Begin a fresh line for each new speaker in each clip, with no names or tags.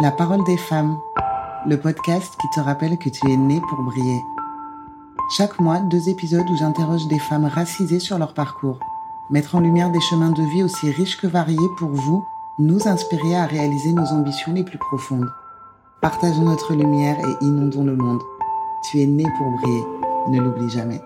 La parole des femmes, le podcast qui te rappelle que tu es né pour briller. Chaque mois, deux épisodes où j'interroge des femmes racisées sur leur parcours. Mettre en lumière des chemins de vie aussi riches que variés pour vous, nous inspirer à réaliser nos ambitions les plus profondes. Partageons notre lumière et inondons le monde. Tu es né pour briller, ne l'oublie jamais.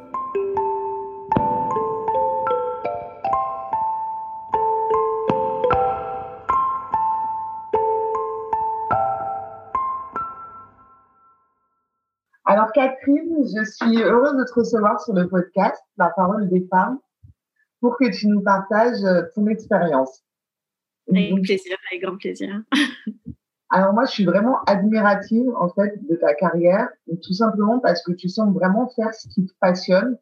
Je suis heureuse de te recevoir sur le podcast La parole des femmes pour que tu nous partages euh, ton expérience.
Avec plaisir, avec grand plaisir.
Alors moi, je suis vraiment admirative en fait de ta carrière, tout simplement parce que tu sembles vraiment faire ce qui te passionne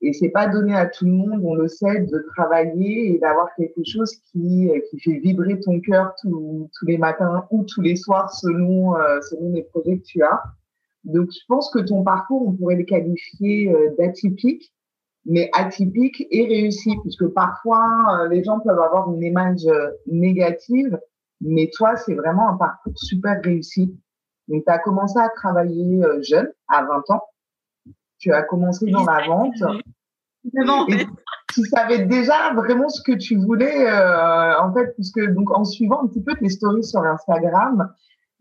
et c'est pas donné à tout le monde, on le sait, de travailler et d'avoir quelque chose qui euh, qui fait vibrer ton cœur tous, tous les matins ou tous les soirs selon euh, selon les projets que tu as. Donc, je pense que ton parcours, on pourrait le qualifier euh, d'atypique, mais atypique et réussi, puisque parfois, euh, les gens peuvent avoir une image euh, négative, mais toi, c'est vraiment un parcours super réussi. Donc, tu as commencé à travailler jeune, à 20 ans. Tu as commencé dans la vente. Et tu savais déjà vraiment ce que tu voulais, en fait, puisque donc en suivant un petit peu tes stories sur Instagram,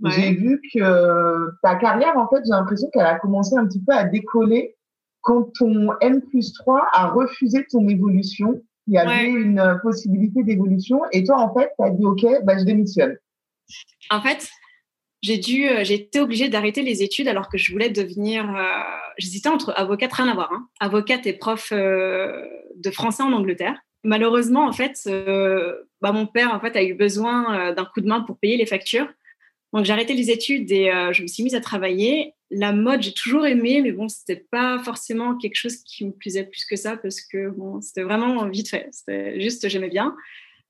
j'ai vu que ta carrière, en fait, j'ai l'impression qu'elle a commencé un petit peu à décoller quand ton N plus 3 a refusé ton évolution. Il y avait une possibilité d'évolution et toi, en fait, tu as dit OK, bah, je démissionne.
En fait, j'ai dû, euh, j'ai été obligée d'arrêter les études alors que je voulais devenir. Euh, j'hésitais entre avocate, rien à voir, hein, avocate et prof euh, de français en Angleterre. Malheureusement, en fait, bah, mon père en fait a eu besoin d'un coup de main pour payer les factures. Donc j'ai arrêté les études et euh, je me suis mise à travailler. La mode, j'ai toujours aimé, mais bon, c'était pas forcément quelque chose qui me plaisait plus que ça parce que bon, c'était vraiment vite fait. C'était juste, j'aimais bien.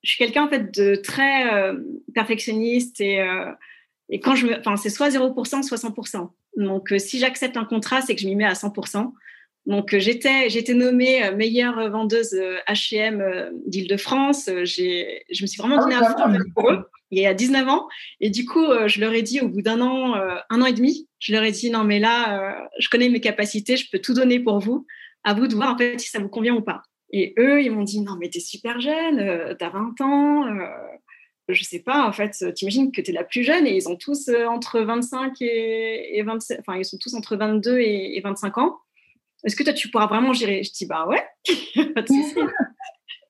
Je suis quelqu'un en fait de très euh, perfectionniste et euh, et quand je enfin c'est soit 0%, soit 100%. Donc si j'accepte un contrat, c'est que je m'y mets à 100%. Donc j'étais j'étais nommée meilleure vendeuse H&M d'Île-de-France. J'ai je me suis vraiment ah donnée à fond pour eux il y a 19 ans. Et du coup, euh, je leur ai dit au bout d'un an, euh, un an et demi, je leur ai dit non, mais là, euh, je connais mes capacités, je peux tout donner pour vous. À vous de voir en fait si ça vous convient ou pas. Et eux, ils m'ont dit non, mais tu es super jeune, tu as 20 ans. je sais pas, en fait, t'imagines que tu es la plus jeune et ils ont tous entre 25 et, 27, enfin, ils sont tous entre 22 et, 25 ans. Est-ce que toi, tu pourras vraiment gérer? Je dis bah ouais, pas de souci.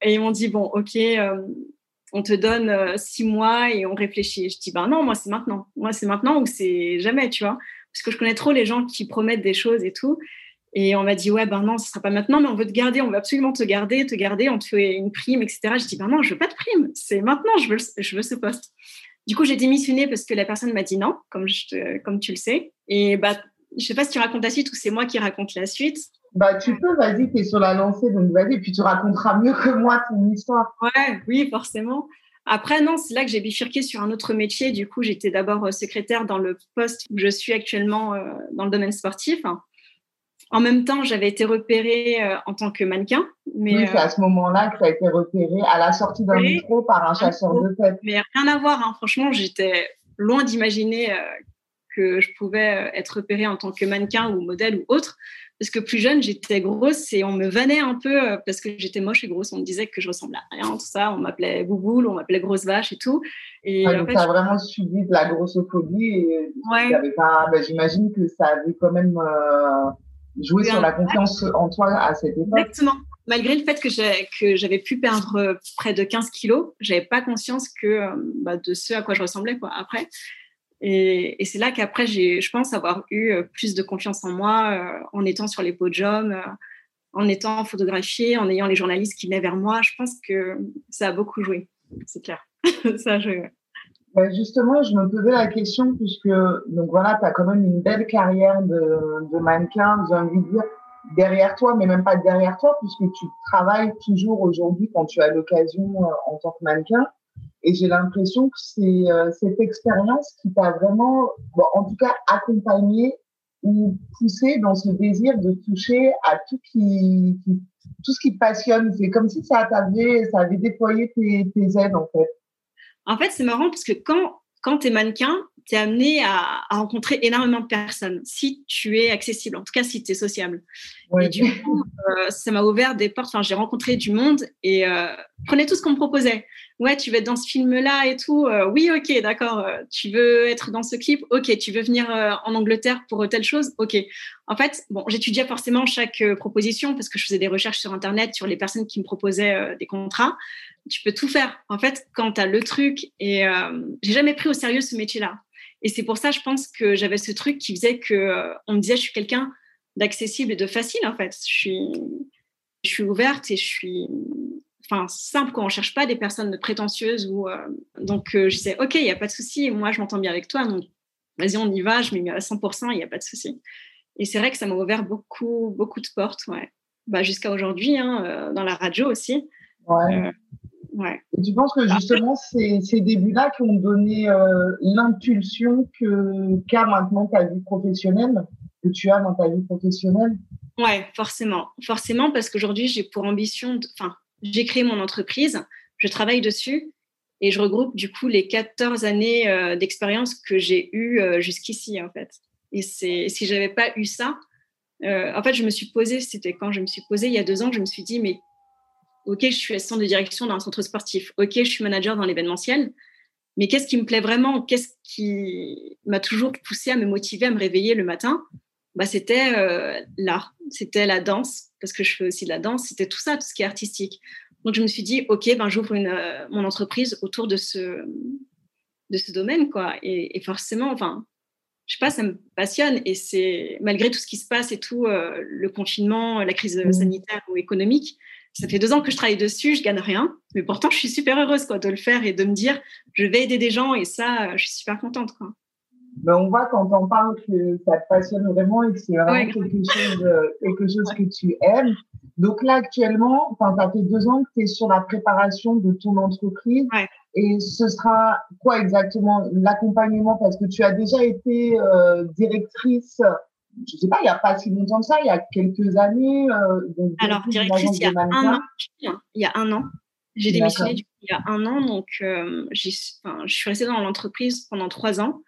Et ils m'ont dit bon, ok, on te donne euh, six mois et on réfléchit. Je dis, ben non, moi, c'est maintenant. Moi, c'est maintenant ou c'est jamais, tu vois. Parce que je connais trop les gens qui promettent des choses et tout. Et on m'a dit, ouais, ben non, ce sera pas maintenant, mais on veut te garder, on veut absolument te garder, te garder, on te fait une prime, etc. Je dis, ben non, je veux pas de prime, c'est maintenant, je veux, je veux ce poste. Du coup, j'ai démissionné parce que la personne m'a dit non, comme, je comme tu le sais. Et bah, je sais pas si tu racontes la suite ou c'est moi qui raconte la suite.
Bah, tu peux, vas-y, tu es sur la lancée, donc vas-y, puis tu raconteras mieux que moi ton histoire.
Ouais, oui, forcément. Après, non, c'est là que j'ai bifurqué sur un autre métier. Du coup, j'étais d'abord euh, secrétaire dans le poste où je suis actuellement euh, dans le domaine sportif. En même temps, j'avais été repérée euh, en tant que mannequin.
Mais, oui, c'est à ce moment-là que tu as été repérée à la sortie d'un métro par un chasseur de tête.
Mais rien à voir, hein. franchement, j'étais loin d'imaginer que je pouvais être repérée en tant que mannequin ou modèle ou autre. Parce que plus jeune, j'étais grosse et on me vannait un peu euh, parce que j'étais moche et grosse. On me disait que je ressemblais à rien, tout ça. On m'appelait bouboule, on m'appelait grosse vache et tout.
Et ah, donc, tu as vraiment subi de la grossophobie. Et pas, ben, j'imagine que ça avait quand même euh, joué sur la confiance en toi à cette époque.
Exactement. Malgré le fait que j'avais pu perdre euh, près de 15 kilos, j'avais pas conscience que bah, de ce à quoi je ressemblais quoi, après. Et, c'est là qu'après, je pense avoir eu euh, plus de confiance en moi euh, en étant sur les podiums, euh, en étant photographiée, en ayant les journalistes qui venaient vers moi. Je pense que ça a beaucoup joué, c'est clair. ça a joué.
Justement, je me posais la question puisque donc voilà, tu as quand même une belle carrière de, mannequin, j'ai envie de dire derrière toi, mais même pas derrière toi puisque tu travailles toujours aujourd'hui quand tu as l'occasion en tant que mannequin. Et j'ai l'impression que c'est euh, cette expérience qui t'a vraiment, bon, en tout cas, accompagné ou poussé dans ce désir de toucher à tout qui, qui tout ce qui te passionne. C'est comme si ça t'avait, ça avait déployé tes, tes aides en fait.
En fait, c'est marrant parce que quand quand tu es mannequin, tu es amené à, rencontrer énormément de personnes si tu es accessible, en tout cas si tu es sociable. Et du coup, euh, ça m'a ouvert des portes. Enfin, j'ai rencontré du monde et euh, prenez tout ce qu'on me proposait. Ouais, tu veux être dans ce film-là et tout. Euh, oui, ok, d'accord. tu veux être dans ce clip? Ok. Tu veux venir en Angleterre pour telle chose? Ok. En fait, bon, j'étudiais forcément chaque proposition parce que je faisais des recherches sur Internet sur les personnes qui me proposaient des contrats. Tu peux tout faire. En fait, quand tu as le truc et j'ai jamais pris au sérieux ce métier-là. Et c'est pour ça, je pense que j'avais ce truc qui faisait que euh, on me disait, je suis quelqu'un d'accessible et de facile, en fait. Je suis, je suis ouverte et je suis enfin, simple, quand on ne cherche pas des personnes prétentieuses. Ou, euh, donc, euh, je disais, OK, il n'y a pas de souci. Moi, je m'entends bien avec toi. Donc, vas-y, on y va. Je m'y mets à 100%, il n'y a pas de souci. Et c'est vrai que ça m'a ouvert beaucoup, beaucoup de portes, ouais. Bah, jusqu'à aujourd'hui, hein, dans la radio aussi.
Ouais. Et tu penses que justement, c'est ces débuts-là qui ont donné euh, l'impulsion que qu'a maintenant ta vie professionnelle, que tu as dans ta vie professionnelle?
Ouais, forcément. Forcément, parce qu'aujourd'hui, j'ai pour ambition, enfin, j'ai créé mon entreprise, je travaille dessus et je regroupe du coup les 14 années euh, d'expérience que j'ai eues euh, jusqu'ici, en fait. Et c'est si j'avais pas eu ça, en fait, je me suis posée, c'était quand je me suis posée il y a deux ans, je me suis dit, mais OK, je suis assistant de direction dans un centre sportif. OK, je suis manager dans l'événementiel. Mais qu'est-ce qui me plaît vraiment? Qu'est-ce qui m'a toujours poussé à me motiver à me réveiller le matin? Bah, C'était euh, l'art, c'était la danse, parce que je fais aussi de la danse, c'était tout ça, tout ce qui est artistique. Donc je me suis dit, OK, ben, j'ouvre euh, mon entreprise autour de ce, de ce domaine. Quoi. Et, forcément, enfin, je sais pas, ça me passionne. Et c'est malgré tout ce qui se passe et tout, euh, le confinement, la crise mmh. sanitaire ou économique, ça fait deux ans que je travaille dessus, je gagne rien, mais pourtant je suis super heureuse quoi, de le faire et de me dire je vais aider des gens et ça, je suis super contente. Quoi.
Mais on voit quand on parle que ça te passionne vraiment et que c'est vraiment quelque, chose, quelque chose que tu aimes. Donc là, actuellement, ça fait deux ans que tu es sur la préparation de ton entreprise. Et ce sera quoi exactement? L'accompagnement Parce que tu as déjà été euh, directrice je sais pas, il n'y a pas si longtemps que ça, il y a quelques années.
Euh, Alors, directrice, il y a un an. Il y a un an. J'ai démissionné il y a un an, donc euh, je suis restée dans l'entreprise pendant trois ans.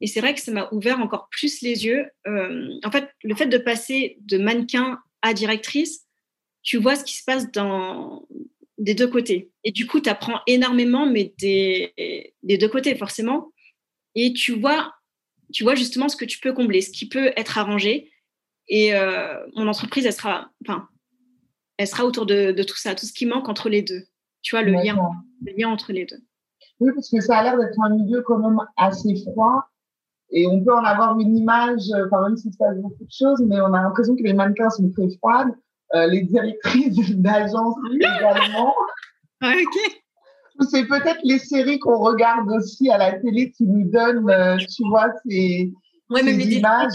Et c'est vrai que ça m'a ouvert encore plus les yeux. Euh, en fait, le fait de passer de mannequin à directrice, tu vois ce qui se passe dans, des deux côtés. Et du coup, tu apprends énormément, mais des, des deux côtés, forcément. Et tu vois tu vois justement ce que tu peux combler, ce qui peut être arrangé. Et euh, mon entreprise, elle sera, enfin, elle sera autour de, tout ça, tout ce qui manque entre les deux. Tu vois, le lien, le lien entre les deux.
Oui, parce que ça a l'air d'être un milieu quand même assez froid. Et on peut en avoir une image, enfin, même s'il se passe beaucoup de choses, mais on a l'impression que les mannequins sont très froides. Euh, les directrices d'agence également.
ok
c'est peut-être les séries qu'on regarde aussi à la télé qui nous donnent, euh, tu vois, ces, ouais, même les images.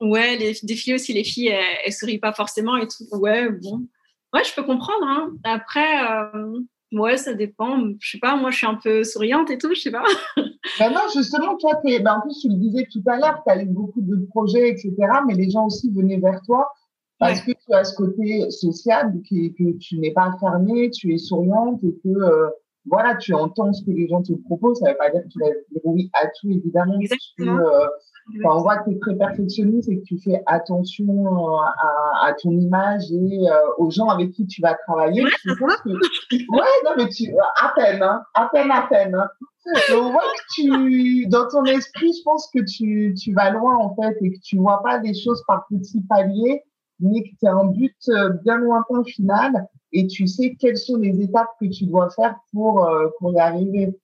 ouais, les, des filles aussi, les filles, elles, elles, sourient pas forcément et tout. Ouais, bon. Ouais, je peux comprendre. Hein. Après, euh, ouais, ça dépend. Je sais pas, moi, je suis un peu souriante et tout, je sais pas.
ben non, justement, toi, es, ben, en plus, tu le disais tout à l'heure, tu as eu beaucoup de projets, etc., mais les gens aussi venaient vers toi parce que tu as ce côté social qui, que tu n'es pas fermée, tu es souriante et que euh, voilà, tu entends ce que les gens te proposent. Ça ne veut pas dire que tu vas dire oui à tout, évidemment.
Exactement.
Euh, on voit que tu es très perfectionniste et que tu fais attention euh, à, à ton image et euh, aux gens avec qui tu vas travailler. Ouais, non, mais tu, à peine, hein, à peine, à peine. Hein. on voit que tu, dans ton esprit, je pense que tu, tu vas loin, en fait, et que tu vois pas les choses par petits paliers, mais que tu as un but bien lointain final et tu sais quelles sont les étapes que tu dois faire pour, euh, pour y arriver.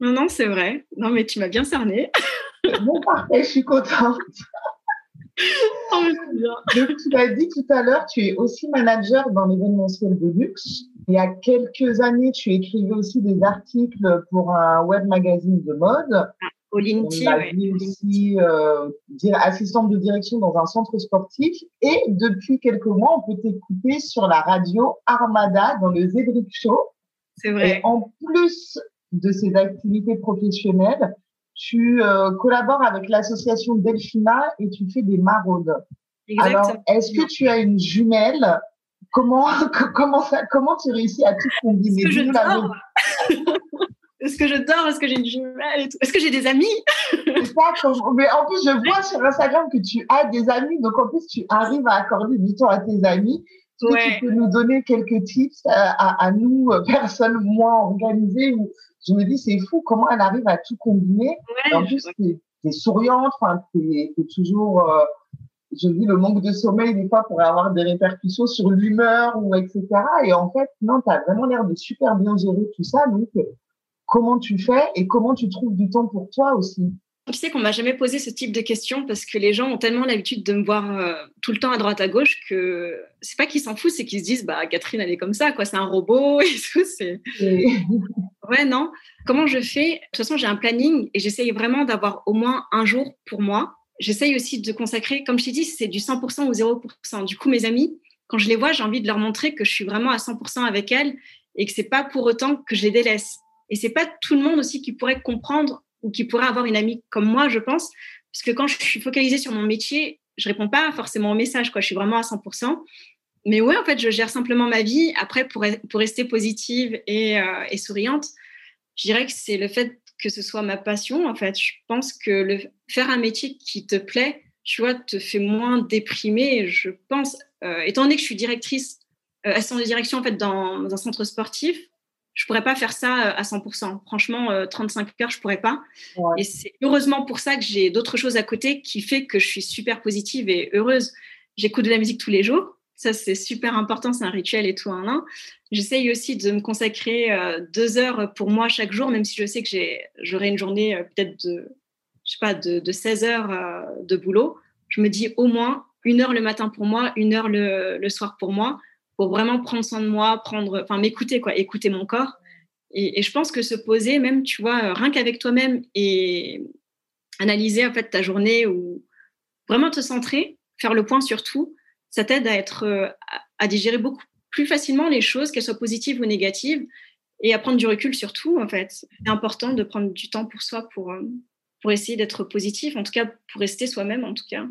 Non, non, c'est vrai. Non, mais tu m'as bien cerné.
Bon, parfait, je suis contente.
oh,
Donc, tu l'as dit tout à l'heure, tu es aussi manager dans l'événementiel de luxe. Il y a quelques années, tu écrivais aussi des articles pour un web magazine de mode.
Ah, au LinkedIn.
On aussi euh, assistante de direction dans un centre sportif. Et depuis quelques mois, on peut t'écouter sur la radio Armada dans le Zedric Show.
C'est vrai.
Et en plus de ces activités professionnelles, tu euh, collabores avec l'association Delphina et tu fais des maraudes.
Exactement.
Alors, est-ce que tu as une jumelle? Comment, comment, ça, comment tu réussis à tout combiner?
Je Est-ce que je dors? Est-ce que j'ai une jumelle Est-ce que j'ai des amis?
Mais en plus, je vois sur Instagram que tu as des amis. Donc, en plus, tu arrives à accorder du temps à tes amis. Tu peux nous donner quelques tips à, à, nous, euh, personnes moins organisées où je me dis, c'est fou comment elle arrive à tout combiner. en plus, tu es, souriante, tu es, toujours... Euh, je dis le manque de sommeil des fois pourrait avoir des répercussions sur l'humeur ou etc. Et en fait, non, tu as vraiment l'air de super bien gérer tout ça. Donc, comment tu fais et comment tu trouves du temps pour toi aussi?
Tu sais qu'on m'a jamais posé ce type de questions parce que les gens ont tellement l'habitude de me voir euh, tout le temps à droite à gauche que c'est pas qu'ils s'en foutent, c'est qu'ils se disent bah Catherine elle est comme ça quoi, c'est un robot et tout. C'est ouais non. Comment je fais? De toute façon j'ai un planning et j'essaye vraiment d'avoir au moins un jour pour moi. J'essaye aussi de consacrer, comme je t'ai dit, c'est du 100% ou 0%. Du coup mes amis, quand je les vois, j'ai envie de leur montrer que je suis vraiment à 100% avec elles et que c'est pas pour autant que je les délaisse. Et c'est pas tout le monde aussi qui pourrait comprendre ou qui pourrait avoir une amie comme moi, je pense. Parce que quand je suis focalisée sur mon métier, je réponds pas forcément aux messages, quoi. Je suis vraiment à 100%. Mais ouais, en fait, je gère simplement ma vie. Après, pour, pour rester positive et, euh, et souriante, je dirais que c'est le fait que ce soit ma passion, en fait. Je pense que faire un métier qui te plaît, tu vois, te fait moins déprimer. Je pense, euh, étant donné que je suis directrice, euh, assistante de direction, en fait, dans un centre sportif, je pourrais pas faire ça euh, à 100%. Franchement, 35 euh, heures, je pourrais pas. Et c'est heureusement pour ça que j'ai d'autres choses à côté qui fait que je suis super positive et heureuse. J'écoute de la musique tous les jours. Ça, c'est super important. C'est un rituel et tout. Hein, J'essaye aussi de me consacrer euh, deux heures pour moi chaque jour, même si je sais que j'aurai une journée peut-être de, je sais pas, de, de 16 heures de boulot. Je me dis au moins une heure le matin pour moi, une heure le, le soir pour moi pour vraiment prendre soin de moi, prendre, enfin m'écouter quoi, écouter mon corps. Et, je pense que se poser, même tu vois, euh, rien qu'avec toi-même et analyser en fait ta journée ou vraiment te centrer, faire le point sur tout, ça t'aide à être, euh, à digérer beaucoup plus facilement les choses, qu'elles soient positives ou négatives, et à prendre du recul sur tout en fait. C'est important de prendre du temps pour soi pour euh, pour essayer d'être positif, en tout cas pour rester soi-même en tout cas.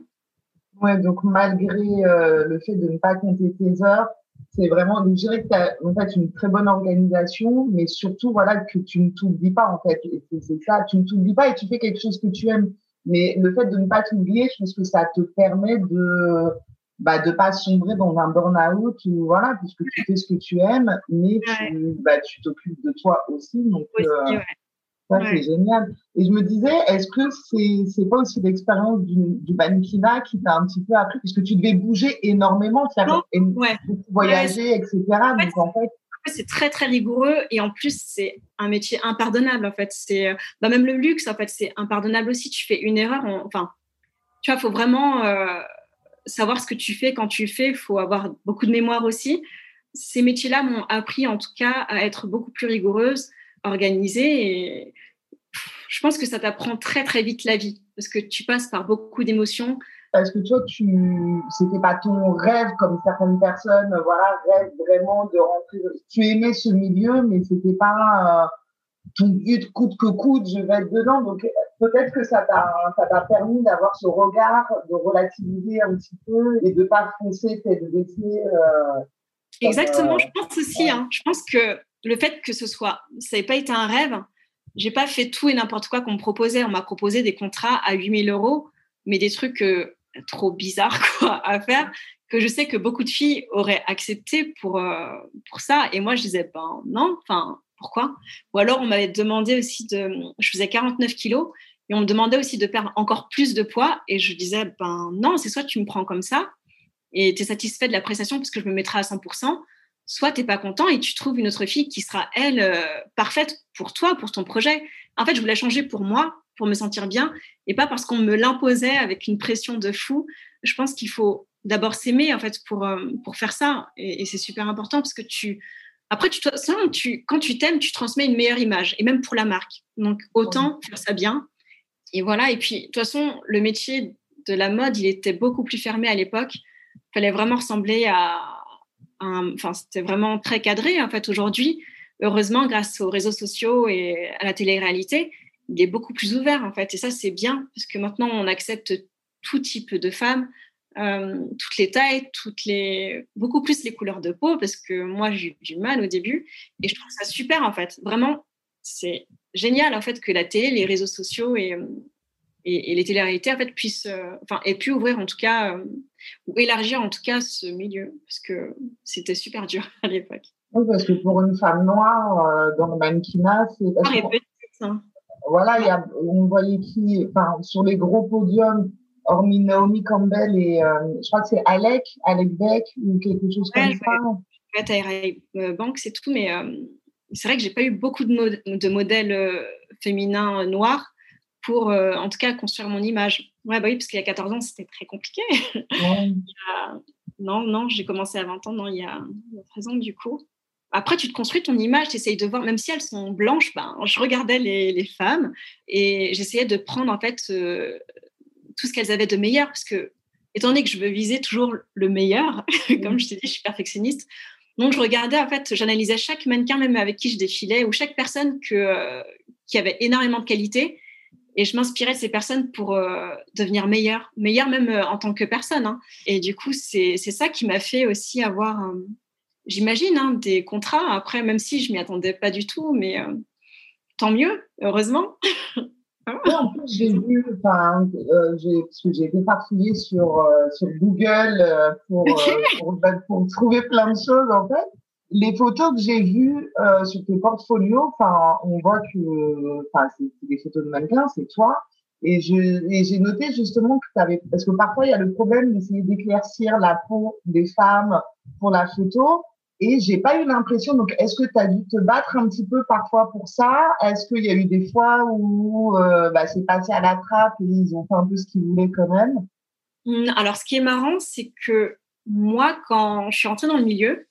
Ouais, donc malgré le fait de ne pas compter tes heures, c'est vraiment, je dirais que tu as en fait une très bonne organisation, mais surtout, voilà, que tu ne t'oublies pas, en fait. c'est ça, tu ne t'oublies pas et tu fais quelque chose que tu aimes. Mais le fait de ne pas t'oublier, je pense que ça te permet de, bah, de pas sombrer dans un burn-out ou voilà, puisque tu fais ce que tu aimes, mais tu, bah, tu t'occupes de toi aussi. Donc, euh, ça, c'est génial. Et je me disais, est-ce que c'est c'est pas aussi l'expérience du, du mannequinat qui t'a un petit peu appris, puisque tu devais bouger énormément, faire ouais. voyager, etc. Donc, en fait,
c'est très très rigoureux et en plus c'est un métier impardonnable en fait. C'est bah, même le luxe en fait c'est impardonnable aussi. Tu fais une erreur enfin tu vois faut vraiment euh, savoir ce que tu fais quand tu fais. Faut avoir beaucoup de mémoire aussi. Ces métiers là m'ont appris en tout cas à être beaucoup plus rigoureuse organisée. Et je pense que ça t'apprend très, très vite la vie parce que tu passes par beaucoup d'émotions.
Parce que toi, tu, c'était pas ton rêve comme certaines personnes, voilà, rêvent vraiment de rentrer. Tu aimais ce milieu, mais c'était pas euh, ton but coûte que coûte, je vais être dedans. Donc, peut-être que ça t'a, ça t'a permis d'avoir ce regard, de relativiser un petit peu et de pas foncer tête baissée. Euh,
Exactement, euh, je pense aussi. Hein, je pense que le fait que ce soit, ça n'ait pas été un rêve, j'ai pas fait tout et n'importe quoi qu'on me proposait. On m'a proposé des contrats à 8000 euros, mais des trucs euh, trop bizarres à faire que je sais que beaucoup de filles auraient accepté pour, euh, pour ça. Et moi, je disais, ben non, enfin, pourquoi? Ou alors, on m'avait demandé aussi de. Je faisais 49 kilos et on me demandait aussi de perdre encore plus de poids. Et je disais, ben non, c'est soit tu me prends comme ça et tu es satisfait de la prestation parce que je me mettrai à 100%, soit tu n'es pas content et tu trouves une autre fille qui sera, elle, euh, parfaite pour toi, pour ton projet. En fait, je voulais changer pour moi, pour me sentir bien, et pas parce qu'on me l'imposait avec une pression de fou. Je pense qu'il faut d'abord s'aimer, en fait, pour, euh, pour faire ça. Et, c'est super important parce que tu... Après, tu, tu, quand tu t'aimes, tu transmets une meilleure image, et même pour la marque. Donc, autant faire ça bien. Et voilà, et puis, de toute façon, le métier de la mode, il était beaucoup plus fermé à l'époque. Il fallait vraiment ressembler à, enfin, c'était vraiment très cadré. En fait, aujourd'hui, heureusement, grâce aux réseaux sociaux et à la télé-réalité, il est beaucoup plus ouvert, en fait. Et ça, c'est bien, parce que maintenant, on accepte tout type de femmes, euh, toutes les tailles, toutes les, beaucoup plus les couleurs de peau, parce que moi, j'ai eu du mal au début. Et je trouve ça super, en fait. Vraiment, c'est génial en fait que la télé, les réseaux sociaux et, et, les télé-réalités en fait puissent, enfin, aient pu ouvrir en tout cas ou élargir en tout cas ce milieu parce que c'était super dur à l'époque.
Oui, parce que pour une femme noire dans le mannequinat, c'est.
Hein.
Voilà, y a, on voyait qui, enfin, sur les gros podiums, hormis Naomi Campbell et euh, je crois que c'est Alec, Alec Beck ou quelque chose comme ça.
Ouais, euh, Bank, c'est tout, mais euh, c'est vrai que j'ai pas eu beaucoup de, de modèles féminins noirs pour, en tout cas, construire mon image. Ouais, bah oui, parce qu'il y a 14 ans, c'était très compliqué. non, non, j'ai commencé à 20 ans, non, il y a, il y a 13 ans, du coup après, tu te construis ton image, tu essayes de voir, même si elles sont blanches, ben, je regardais les, femmes et j'essayais de prendre en fait euh, tout ce qu'elles avaient de meilleur parce que, étant donné que je veux viser toujours le meilleur, comme je t'ai dit, je suis perfectionniste. Donc, je regardais, en fait, j'analysais chaque mannequin, même avec qui je défilais, ou chaque personne que, euh, qui avait énormément de qualité. Et je m'inspirais de ces personnes pour euh, devenir meilleure, meilleure même en tant que personne. Hein. Et du coup, c'est ça qui m'a fait aussi avoir j'imagine, hein, des contrats. Après, même si je m'y attendais pas du tout, mais euh, tant mieux, heureusement.
en plus, j'ai vu, enfin, euh, j'ai, été farfouillée sur, euh, sur Google pour, bah, pour, trouver plein de choses, en fait. Les photos que j'ai vues sur tes portfolios, enfin, on voit que, enfin, c'est, des photos de mannequins, c'est toi. Et j'ai noté justement que tu avais, parce que parfois il y a le problème d'essayer d'éclaircir la peau des femmes pour la photo. Et j'ai pas eu l'impression. Donc, est-ce que tu as dû te battre un petit peu parfois pour ça? Est-ce qu'il y a eu des fois où euh, bah, c'est passé à la trappe et ils ont fait un peu ce qu'ils voulaient quand même?
Mmh, Alors, ce qui est marrant, c'est que moi, quand je suis entrée dans le milieu,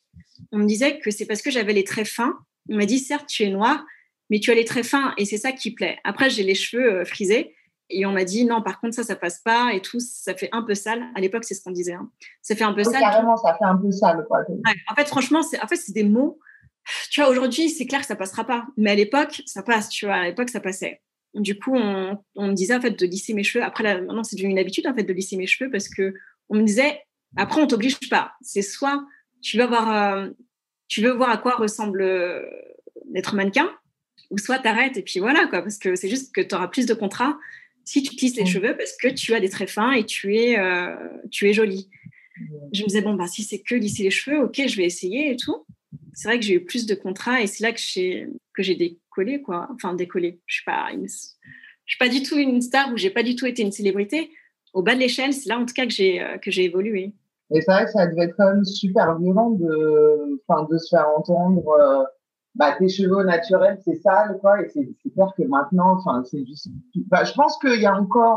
on me disait que c'est parce que j'avais les traits fins. On m'a dit, certes, tu es noire, mais tu as les traits fins et c'est ça qui plaît. Après, j'ai les cheveux euh, frisés et on m'a dit non, par contre, ça, ça passe pas et tout, ça fait un peu sale. À l'époque, c'est ce qu'on disait. Hein. Ça fait un peu sale.
Carrément, ça fait un peu sale. Quoi.
en fait, franchement, c'est en fait, des mots. Tu vois, aujourd'hui, c'est clair que ça passera pas. Mais à l'époque, ça passe. Tu vois, à l'époque, ça passait. Du coup, on, on, me disait en fait de lisser mes cheveux. Après, là, maintenant, c'est devenu une habitude en fait de lisser mes cheveux parce que on me disait après, on t'oblige pas. C'est soit tu veux voir, euh, tu veux voir à quoi ressemble euh, d'être mannequin, ou soit t'arrêtes et puis voilà quoi. Parce que c'est juste que tu auras plus de contrats si tu tisses les cheveux parce que tu as des traits fins et tu es, euh, tu es jolie. Je me disais, bon, bah, si c'est que lisser les cheveux, ok, je vais essayer et tout. C'est vrai que j'ai eu plus de contrats et c'est là que j'ai, que j'ai décollé, quoi. Enfin, décollé. Je suis pas je suis pas du tout une star ou j'ai pas du tout été une célébrité. Au bas de l'échelle, c'est là en tout cas que j'ai, euh, que j'ai évolué.
Et c'est vrai que ça devait être quand même super violent de, enfin, de se faire entendre. Euh, bah, tes cheveux naturels, c'est sale, quoi. Et c'est clair que maintenant, enfin, c'est juste. Bah, je pense qu'il y a encore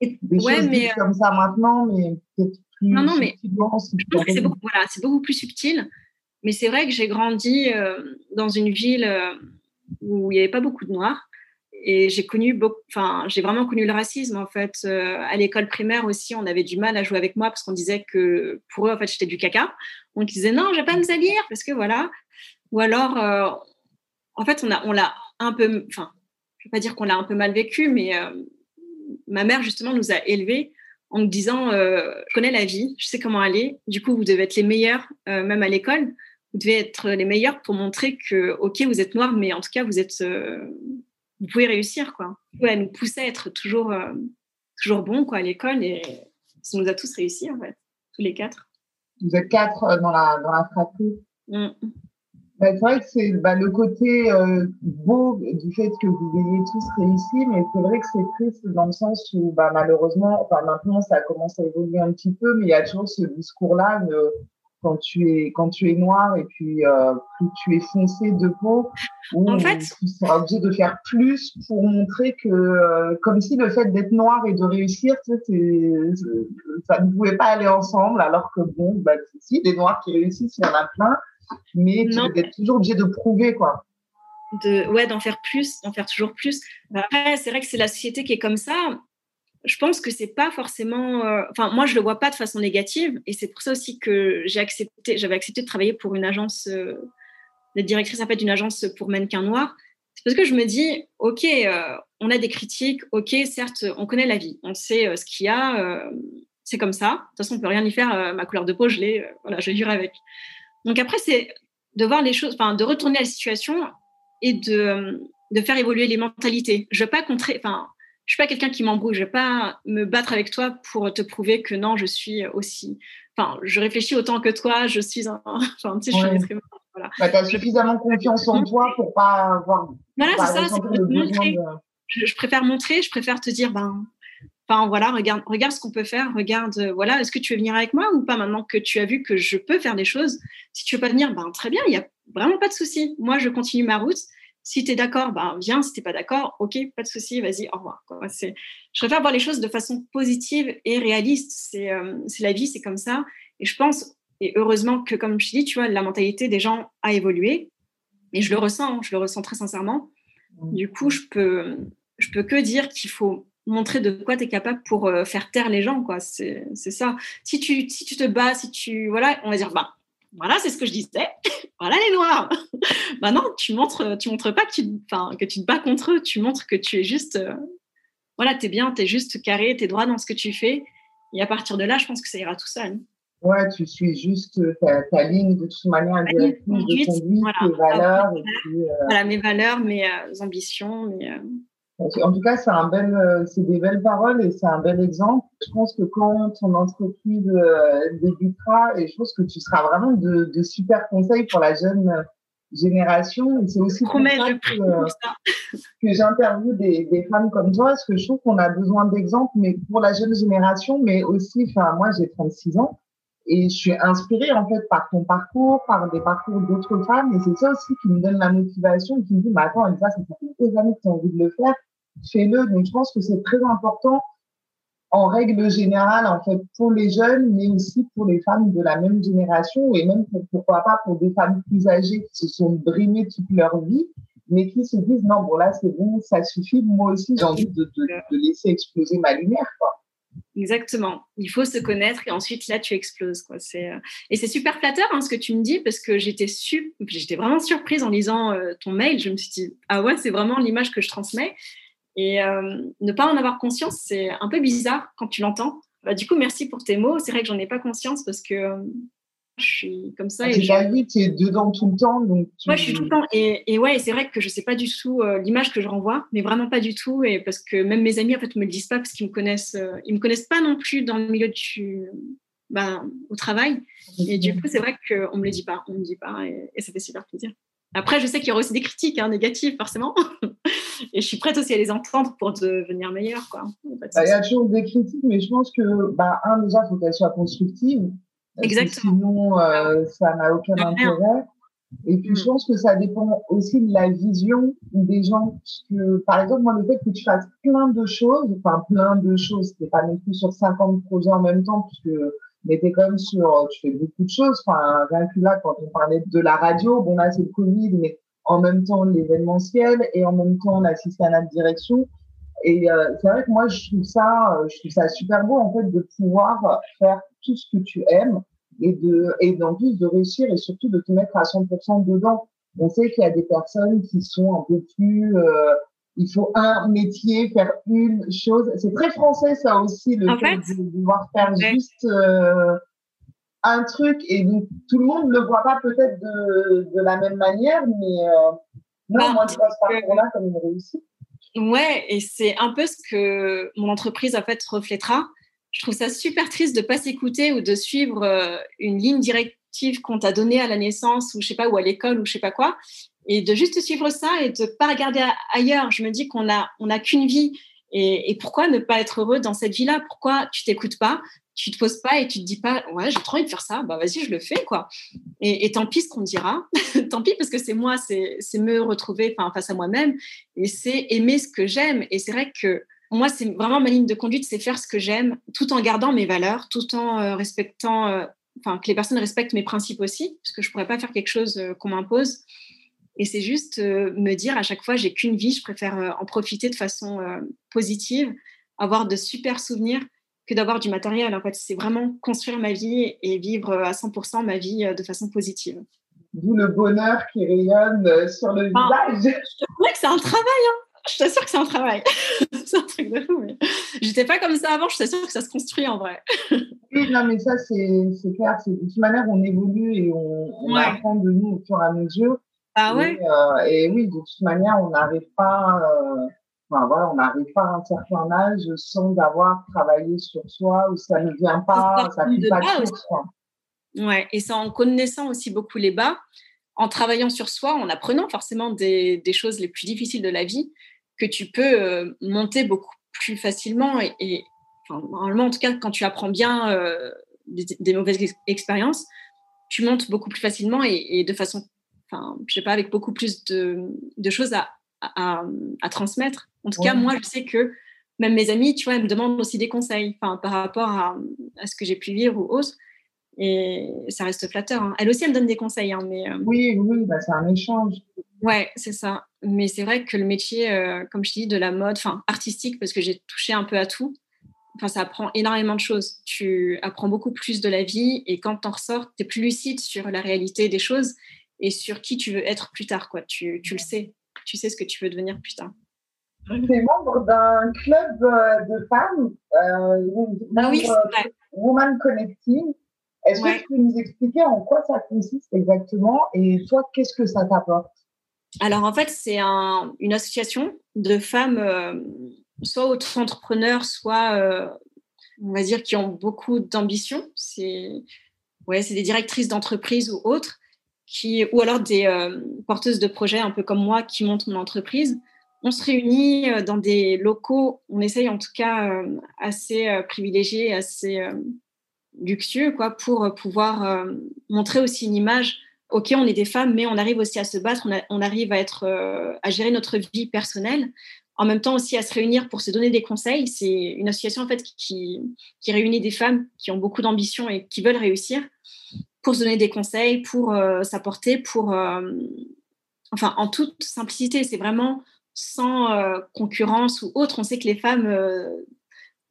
des choses mais, comme ça maintenant, mais peut-être plus.
Non, non, mais c'est beaucoup, voilà, beaucoup, plus subtil. Mais c'est vrai que j'ai grandi euh, dans une ville euh, où il n'y avait pas beaucoup de noirs. Et j'ai connu enfin, j'ai vraiment connu le racisme en fait. Euh, à l'école primaire aussi, on avait du mal à jouer avec moi parce qu'on disait que pour eux, en fait, j'étais du caca. On disait non, je vais pas me salir parce que voilà. Ou alors, euh, en fait, on, a, on l'a un peu, enfin, je vais pas dire qu'on l'a un peu mal vécu, mais euh, ma mère, justement, nous a élevés en nous disant Je connais la vie, je sais comment aller, du coup, vous devez être les meilleurs, même à l'école. Vous devez être les meilleurs pour montrer que, OK, vous êtes noir, mais en tout cas, vous êtes. Vous pouvez réussir, quoi. elle nous poussait à être toujours, toujours bon, quoi, à l'école, et ça nous a tous réussi, en fait, tous les quatre.
Vous êtes quatre dans la, dans la fratrie mmh. Bah, c'est vrai que c'est bah, le côté euh, beau du fait que vous ayez tous réussi, mais c'est vrai que c'est triste dans le sens où bah, malheureusement, enfin maintenant ça commence à évoluer un petit peu, mais il y a toujours ce discours-là de quand tu es quand tu es noir et puis euh, plus tu es foncé de peau, où
en fait,
tu seras obligé de faire plus pour montrer que euh, comme si le fait d'être noir et de réussir, tu sais, ça ne pouvait pas aller ensemble, alors que bon, bah si des noirs qui réussissent, il y en a plein mais tu es toujours obligé de prouver, quoi.
De, ouais, d'en faire plus, d'en faire toujours plus. Après, c'est vrai que c'est la société qui est comme ça. Je pense que c'est pas forcément. Euh, enfin, moi, je le vois pas de façon négative, et c'est pour ça aussi que j'ai accepté, j'avais accepté de travailler pour une agence, euh, la directrice en fait d'une agence pour mannequins noirs. C'est parce que je me dis, ok, euh, on a des critiques, ok, certes, on connaît la vie, on sait ce qu'il y a, c'est comme ça. De toute façon, on peut rien y faire. ma couleur de peau, je l'ai, voilà, je vivre avec. Donc après, c'est de voir les choses, enfin, de retourner à la situation et de, de faire évoluer les mentalités. Je veux pas contrer, enfin, je suis pas quelqu'un qui m'embrouille. Je vais pas me battre avec toi pour te prouver que non, je suis aussi. Enfin, je réfléchis autant que toi. Je suis un. Enfin, tu sais, je suis
Voilà. Bah, tu as suffisamment confiance en toi pour pas avoir.
Voilà, c'est ça. Je, je, préfère montrer. Je préfère te dire, ben, Enfin, voilà, regarde, regarde ce qu'on peut faire. Regarde, euh, voilà, est-ce que tu veux venir avec moi ou pas maintenant que tu as vu que je peux faire des choses? Si tu veux pas venir, ben très bien, il y a vraiment pas de souci. Moi, je continue ma route. Si tu es d'accord, ben viens. Si tu pas d'accord, ok, pas de souci, vas-y, au revoir. Je préfère voir les choses de façon positive et réaliste. C'est, euh, c'est la vie, c'est comme ça. Et je pense, et heureusement que, comme je dis, tu vois, la mentalité des gens a évolué. Et je le ressens, je le ressens très sincèrement. Mmh. Du coup, je peux, je peux que dire qu'il faut montrer de quoi tu es capable pour euh, faire taire les gens, quoi. C'est ça. Si tu, si tu te bats, si tu. Voilà, on va dire, bah, voilà, c'est ce que je disais. voilà les noirs. bah non, tu montres, tu montres pas que tu, que tu te bats contre eux. Tu montres que tu es juste. Euh, voilà, tu es bien, tu es juste carré, tu es droit dans ce que tu fais. Et à partir de là, je pense que ça ira tout seul.
Ouais, tu suis juste ta, ligne de toute manière de conduite, voilà. tes valeurs. Et puis,
euh, Voilà, mes valeurs, mes ambitions, mes,
en tout cas, c'est un bel, euh, c'est des belles paroles et c'est un bel exemple. Je pense que quand ton entreprise euh, débutera, et je pense que tu seras vraiment de, de super conseils pour la jeune génération. Et c'est aussi pour ça que, euh, que j'interviewe des, des, femmes comme toi, parce que je trouve qu'on a besoin d'exemples, mais pour la jeune génération, mais aussi, enfin, moi, j'ai 36 ans. Et je suis inspirée en fait par ton parcours, par des parcours d'autres femmes. Et c'est ça aussi qui me donne la motivation, qui me dit, mais attends, Elisa, ça fait des années que tu as envie de le faire fais-le. Donc, je pense que c'est très important en règle générale, en fait, pour les jeunes, mais aussi pour les femmes de la même génération et même pour, pourquoi pas pour des femmes plus âgées qui se sont brimées toute leur vie, mais qui se disent non, bon là, c'est bon, ça suffit. Moi aussi, j'ai envie de, de, laisser exploser ma lumière.
Exactement. Il faut se connaître et ensuite là tu exploses euh, et c'est super flatteur hein, ce que tu me dis parce que j'étais j'étais vraiment surprise en lisant euh, ton mail. Je me suis dit ah ouais c'est vraiment l'image que je transmets et euh, ne pas en avoir conscience, c'est un peu bizarre quand tu l'entends. Bah, du coup, merci pour tes mots. C'est vrai que j'en ai pas conscience parce que euh, je suis comme ça.
Tu
ah,
et tu es dedans tout le temps. Donc
Moi, je suis tout le temps. Et, et ouais, c'est vrai que je sais pas du tout euh, l'image que je renvoie, mais vraiment pas du tout. Et parce que même mes amis, en fait, me le disent pas parce qu'ils me connaissent. ils me connaissent pas non plus dans le milieu du, bah, au travail. Et du coup, c'est vrai qu'on me le dit pas. On me dit pas. Et, et ça fait super plaisir. Après, je sais qu'il y aura aussi des critiques hein, négatives, forcément. et je suis prête aussi à les entendre pour devenir meilleure. Quoi.
Bah, il y a toujours des critiques, mais je pense que, bah, un, déjà, il faut qu'elles soient constructives.
Exactement.
Sinon, euh, ça n'a aucun intérêt. Et puis, je mm. pense que ça dépend aussi de la vision des gens. que, par exemple, moi, le fait que tu fasses plein de choses, enfin, plein de choses, c'est pas non plus sur 50 projets en même temps, puisque mais t'es quand même sur, tu fais beaucoup de choses. Enfin, rien que là, quand on parlait de la radio, bon là c'est le Covid, mais en même temps l'événementiel et en même temps l'assistant à la direction. Et euh, c'est vrai que moi je trouve ça, euh, je trouve ça super beau en fait de pouvoir faire tout ce que tu aimes et de et en plus de réussir et surtout de te mettre à 100% dedans. On sait qu'il y a des personnes qui sont un peu plus euh, il faut un métier, faire une chose. C'est très français, ça aussi, le fait, de devoir faire juste euh, un truc. Et donc, tout le monde ne le voit pas peut-être de, de, la même manière, mais euh, moi, bah, je vois ce parcours-là comme une réussite.
Ouais, et c'est un peu ce que mon entreprise, en fait, reflètera. Je trouve ça super triste de pas s'écouter ou de suivre euh, une ligne directive qu'on t'a donnée à la naissance ou je sais pas, ou à l'école ou je sais pas quoi, et de juste suivre ça et de pas regarder ailleurs. Je me dis qu'on a on a qu'une vie et, et, pourquoi ne pas être heureux dans cette vie-là? Pourquoi tu t'écoutes pas? Tu te poses pas et tu te dis pas ouais j'ai trop envie de faire ça bah vas-y je le fais quoi. Et, tant pis ce qu'on dira, tant pis parce que c'est moi c'est me retrouver face à moi-même et c'est aimer ce que j'aime et c'est vrai que moi, c'est vraiment ma ligne de conduite, c'est faire ce que j'aime, tout en gardant mes valeurs, tout en euh, respectant, euh, enfin, que les personnes respectent mes principes aussi, parce que je pourrais pas faire quelque chose euh, qu'on m'impose. Et c'est juste me dire à chaque fois, j'ai qu'une vie, je préfère en profiter de façon positive, avoir de super souvenirs que d'avoir du matériel. En fait, c'est vraiment construire ma vie et vivre à 100% ma vie de façon positive.
D'où le bonheur qui rayonne sur le ah, visage.
Je te que c'est un travail. Hein. Je t'assure que c'est un travail. c'est un truc de fou. Mais... J'étais pas comme ça avant. Je t'assure que ça se construit en vrai.
oui, non, mais ça, c'est clair. De toute manière, on évolue et on, on apprend de nous au fur et à mesure.
Ah ouais.
Et, euh, et oui, de toute manière, on n'arrive pas, euh, enfin, voilà, on n'arrive pas à un certain âge sans avoir travaillé sur soi ou ça ne vient pas, ça ne pas de quoi.
Ouais, et c'est en connaissant aussi beaucoup les bas, en travaillant sur soi, en apprenant forcément des, des choses les plus difficiles de la vie, que tu peux euh, monter beaucoup plus facilement. Et, et enfin, normalement, en tout cas, quand tu apprends bien euh, des, des, mauvaises ex- expériences, tu montes beaucoup plus facilement et, et, de façon, enfin, je sais pas, avec beaucoup plus de, de choses à, à, à, transmettre. En tout ouais. cas, moi, je sais que même mes amis, tu vois, elles me demandent aussi des conseils par rapport à, à ce que j'ai pu vivre ou autre. Et ça reste flatteur. Hein. Elle aussi, elle me donne des conseils. Hein, mais, euh...
Oui, oui, bah, c'est un échange.
Ouais, c'est ça. Mais c'est vrai que le métier, euh, comme je dis, de la mode, enfin artistique, parce que j'ai touché un peu à tout, enfin, ça apprend énormément de choses. Tu apprends beaucoup plus de la vie et quand tu en ressors, tu es plus lucide sur la réalité des choses et sur qui tu veux être plus tard. Quoi. Tu, tu le sais. Tu sais ce que tu veux devenir plus tard.
Tu es membre d'un club euh, de femmes, euh,
ah oui.
Woman Connecting. Est-ce ouais. que tu peux nous expliquer en quoi ça consiste exactement et toi, qu'est-ce que ça t'apporte?
Alors, en fait, c'est un, une association de femmes, euh, soit auto-entrepreneurs, soit, euh, on va dire, qui ont beaucoup d'ambition. C'est ouais, des directrices d'entreprise ou autres, qui, ou alors des euh, porteuses de projets, un peu comme moi, qui montent mon entreprise. On se réunit euh, dans des locaux, on essaye en tout cas euh, assez privilégiés, assez luxueux quoi pour pouvoir montrer aussi une image. Ok on est des femmes mais on arrive aussi à se battre. On, arrive à être à gérer notre vie personnelle. En même temps aussi à se réunir pour se donner des conseils. C'est une association en fait qui, qui réunit des femmes qui ont beaucoup d'ambition et qui veulent réussir pour se donner des conseils pour euh, s'apporter pour enfin en toute simplicité c'est vraiment sans concurrence ou autre on sait que les femmes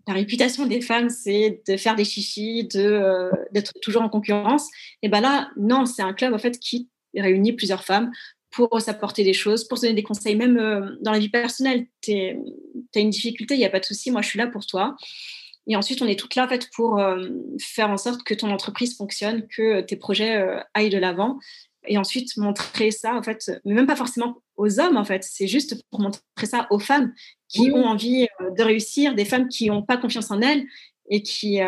la réputation des femmes, c'est de faire des chichis, de euh, d'être toujours en concurrence. Et ben là, non, c'est un club en fait qui réunit plusieurs femmes pour s'apporter des choses, pour se donner des conseils, même euh, dans la vie personnelle. Tu as une difficulté, il n'y a pas de souci, moi je suis là pour toi. Et ensuite, on est toutes là en fait pour euh, faire en sorte que ton entreprise fonctionne, que tes projets euh, aillent de l'avant. Et ensuite, montrer ça, en fait, mais même pas forcément aux hommes, en fait, c'est juste pour montrer ça aux femmes qui ont envie euh, de réussir, des femmes qui n'ont pas confiance en elles et qui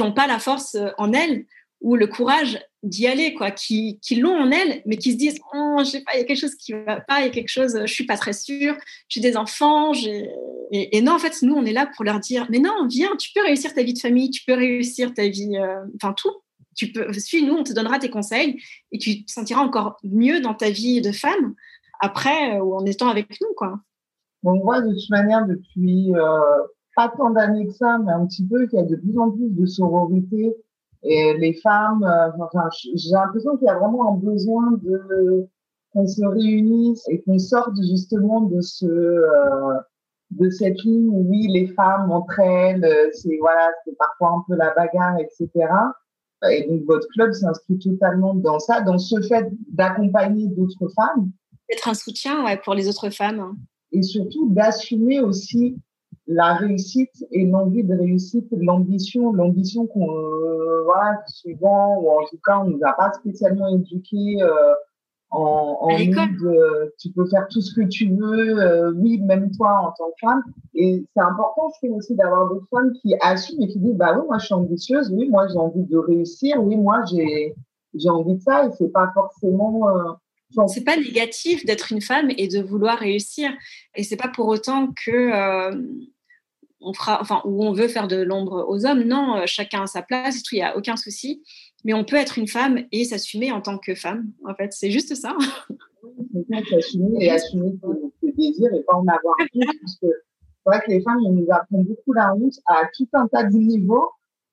n'ont pas la force en elles ou le courage d'y aller, quoi, qui, qui l'ont en elles, mais qui se disent oh, je sais pas, il y a quelque chose qui va pas, il y a quelque chose, je suis pas très sûre, j'ai des enfants, j'ai et, non, en fait, nous, on est là pour leur dire mais non, viens, tu peux réussir ta vie de famille, tu peux réussir ta vie, enfin euh, tout. Tu peux, suis-nous, on te donnera tes conseils et tu te sentiras encore mieux dans ta vie de femme après ou en étant avec nous, quoi.
On voit de toute manière depuis euh, pas tant d'années que ça, mais un petit peu qu'il y a de plus en plus de sororité et les femmes, euh, enfin, j'ai l'impression qu'il y a vraiment un besoin de qu'on se réunisse et qu'on sorte justement de ce euh, de cette ligne où oui les femmes entre elles, c'est voilà, c'est parfois un peu la bagarre, etc. Et donc votre club s'inscrit totalement dans ça, dans ce fait d'accompagner d'autres femmes.
Être un soutien ouais, pour les autres femmes.
Et surtout d'assumer aussi la réussite et l'envie de réussite, l'ambition, l'ambition qu'on euh, voilà souvent ou en tout cas on nous a pas spécialement éduqué euh, en, en de, tu peux faire tout ce que tu veux, euh, oui même toi en tant que femme. Et c'est important je trouve aussi d'avoir des femmes qui assument et qui disent bah oui moi je suis ambitieuse, oui moi j'ai envie de réussir, oui moi j'ai j'ai envie de ça. Et c'est pas forcément
c'est pas négatif d'être une femme et de vouloir réussir. Et c'est pas pour autant que euh, on fera enfin où on veut faire de l'ombre aux hommes. Non chacun a sa place il y a aucun souci. Mais on peut être une femme et s'assumer en tant que femme en fait. C'est juste ça.
S'assumer et assumer ses désirs et pas en avoir honte parce que c'est vrai que les femmes on nous apprend beaucoup la honte à tout un tas de niveaux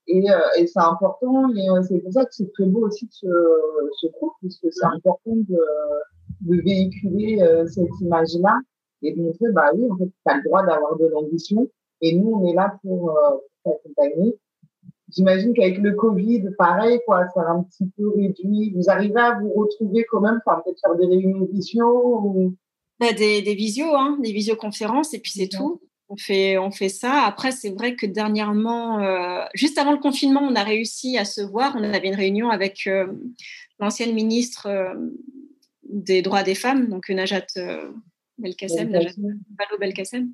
et, euh, et c'est important, et euh, c'est pour ça que c'est très beau aussi de ce, ce groupe, puisque c'est important de, de véhiculer euh, cette image-là et de montrer, bah oui, en fait, tu as le droit d'avoir de l'ambition, et nous, on est là pour, pour t'accompagner. J'imagine qu'avec le Covid, pareil, quoi, ça a un petit peu réduit. Vous arrivez à vous retrouver quand même, enfin, peut-être faire des réunions visio ou...
Bah, des, des visios, hein, des visioconférences, et puis c'est tout on fait, on fait ça. Après, c'est vrai que dernièrement, euh, juste avant le confinement, on a réussi à se voir. On avait une réunion avec euh, l'ancienne ministre euh, des droits des femmes, donc Najat Belkacem, Najat Belkacem.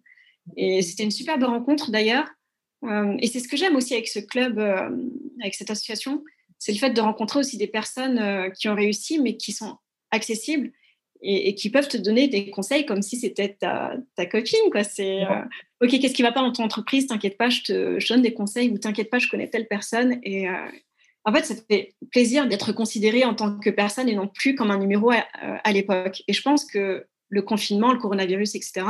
Et c'était une superbe rencontre d'ailleurs. et c'est ce que j'aime aussi avec ce club, avec cette association, c'est le fait de rencontrer aussi des personnes qui ont réussi, mais qui sont accessibles et, qui peuvent te donner des conseils comme si c'était ta, ta, copine. Quoi. C'est euh, OK, qu'est-ce qui ne va pas dans ton entreprise? T'inquiète pas, je te donne des conseils ou t'inquiète pas, je connais telle personne. Et euh, en fait, ça fait plaisir d'être considéré en tant que personne et non plus comme un numéro à, à l'époque. Et je pense que le confinement, le coronavirus, etc.,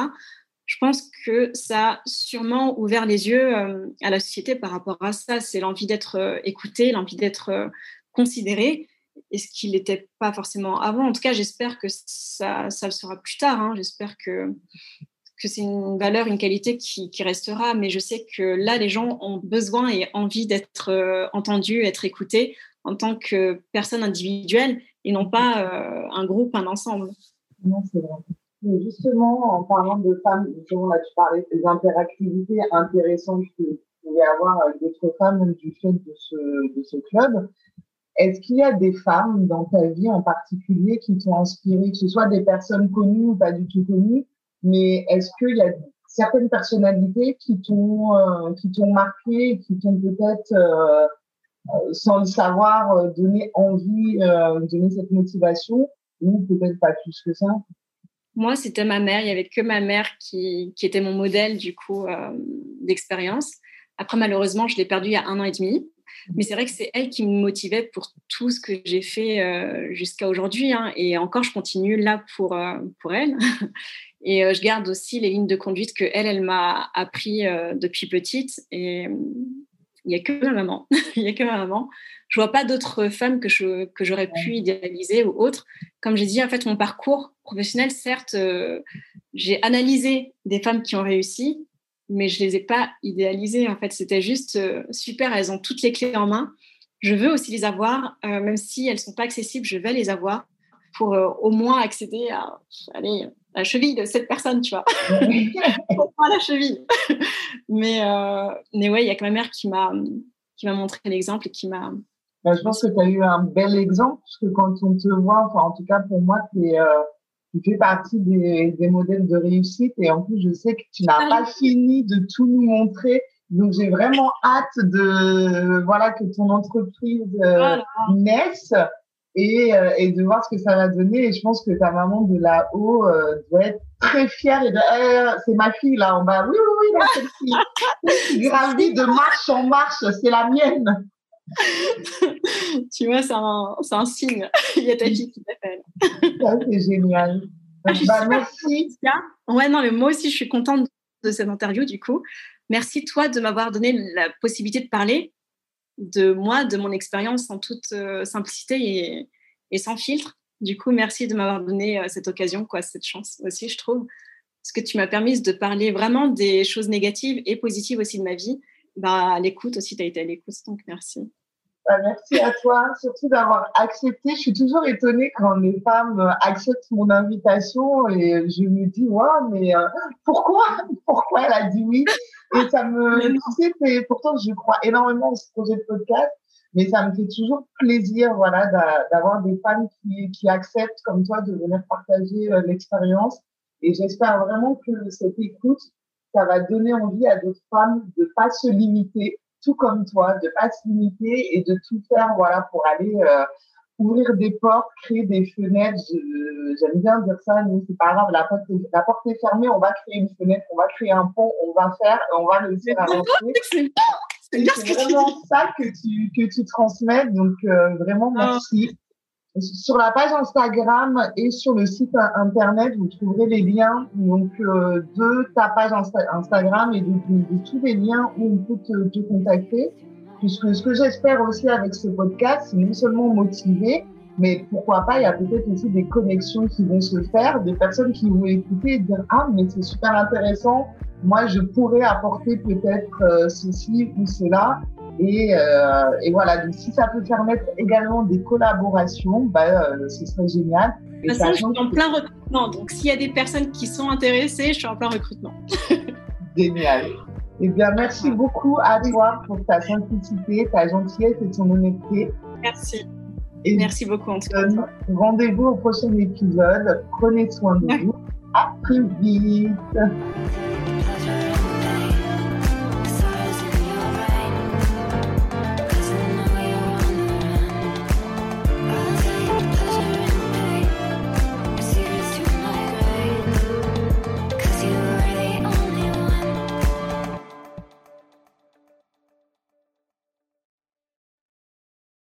je pense que ça a sûrement ouvert les yeux euh, à la société par rapport à ça. C'est l'envie d'être écouté, l'envie d'être considéré et ce qu'il n'était pas forcément avant. En tout cas, j'espère que ça, le sera plus tard. Hein. J'espère que, que c'est une valeur, une qualité qui, restera. Mais je sais que là, les gens ont besoin et envie d'être euh, entendus, être écoutés en tant que personne individuelle et non pas euh, un groupe, un ensemble.
Non, c'est vrai. Justement, en parlant de femmes, justement, là, tu parlais des interactivités intéressantes que vous pouvez avoir avec d'autres femmes du fait de ce, club. Est-ce qu'il y a des femmes dans ta vie en particulier qui t'ont inspiré, que ce soit des personnes connues ou pas du tout connues, mais est-ce qu'il y a certaines personnalités qui t'ont euh, qui t'ont marqué, qui t'ont peut-être euh, euh, sans le savoir donné envie, donné cette motivation, ou peut-être pas plus que ça?
Moi, c'était ma mère. Il y avait que ma mère qui, était mon modèle du coup d'expérience. Après, malheureusement, je l'ai perdue il y a un an et demi. Mais c'est vrai que c'est elle qui me motivait pour tout ce que j'ai fait euh, jusqu'à aujourd'hui. Hein. Et encore, je continue là pour, euh, pour elle. Et euh, je garde aussi les lignes de conduite que elle, elle m'a appris depuis petite. Et il n'y a que ma maman. Il n'y a que ma maman. Je vois pas d'autres femmes que, je, que j'aurais pu idéaliser ou autres. Comme j'ai dit, en fait, mon parcours professionnel, certes, j'ai analysé des femmes qui ont réussi, mais je les ai pas idéalisées. En fait, c'était juste euh, super. Elles ont toutes les clés en main. Je veux aussi les avoir, euh, même si elles sont pas accessibles. Je vais les avoir pour euh, au moins accéder à, allez, la cheville de cette personne, tu vois. la cheville. mais mais ouais, il y a que ma mère qui m'a qui m'a montré l'exemple et qui m'a.
Bah, je pense que tu as eu un bel exemple parce que quand on te voit, enfin en tout cas pour moi, tu es tu fais partie des, des, modèles de réussite et en plus je sais que tu n'as pas fini de tout nous montrer donc j'ai vraiment hâte de voilà que ton entreprise euh, naisse et, euh, et, de voir ce que ça va donner et je pense que ta maman de là-haut euh, doit être très fière et de eh, c'est ma fille là en bas oui oui oui celle-ci gravit de marche en marche c'est la mienne
tu vois, c'est un, un, signe. Il y a ta fille qui t'appelle.
c'est génial. Ah, bah, merci.
Ouais, non, mais moi aussi, je suis contente de cette interview, du coup. Merci, toi, de m'avoir donné la possibilité de parler de moi, de mon expérience en toute euh, simplicité et, sans filtre. Du coup, merci de m'avoir donné euh, cette occasion, quoi, cette chance aussi, je trouve. Parce que tu m'as permis de parler vraiment des choses négatives et positives aussi de ma vie. Bah, à l'écoute aussi, tu as été à l'écoute, donc merci.
Bah, merci à toi, surtout d'avoir accepté. Je suis toujours étonnée quand les femmes euh, acceptent mon invitation et je me dis, waouh, mais pourquoi? Pourquoi elle a dit oui? Et ça me, tu sais, pourtant je crois énormément à ce projet de podcast, mais ça me fait toujours plaisir, voilà, d'avoir des femmes qui, qui acceptent comme toi de venir partager euh, l'expérience. Et j'espère vraiment que cette écoute, ça va donner envie à d'autres femmes de pas se limiter tout comme toi, de pas se limiter et de tout faire, voilà, pour aller euh, ouvrir des portes, créer des fenêtres. J'aime bien dire ça, mais c'est pas grave, la porte, est, la porte est fermée, on va créer une fenêtre, on va créer un pont, on va faire, on va le faire avancer. C'est vraiment ça que tu, que tu transmets, donc euh, vraiment ah. merci. Sur la page Instagram et sur le site internet, vous trouverez les liens donc euh, de ta page Instagram et de, tous les liens où on peut te, te contacter. Puisque ce que j'espère aussi avec ce podcast, c'est non seulement motiver, mais pourquoi pas, il y a peut-être aussi des connexions qui vont se faire, des personnes qui vont écouter et dire ah mais c'est super intéressant, moi je pourrais apporter peut-être euh, ceci ou cela. Et, euh, et, voilà, donc si ça peut permettre également des collaborations, bah, euh, ce serait génial.
Et ça, je suis en plein recrutement, donc s'il y a des personnes qui sont intéressées, je suis en plein recrutement.
génial. Eh bien, merci beaucoup à toi pour ta simplicité, ta gentillesse et ton honnêteté.
Merci. Et merci beaucoup, Antoine.
Rendez-vous au prochain épisode. Prenez soin de vous. À très vite.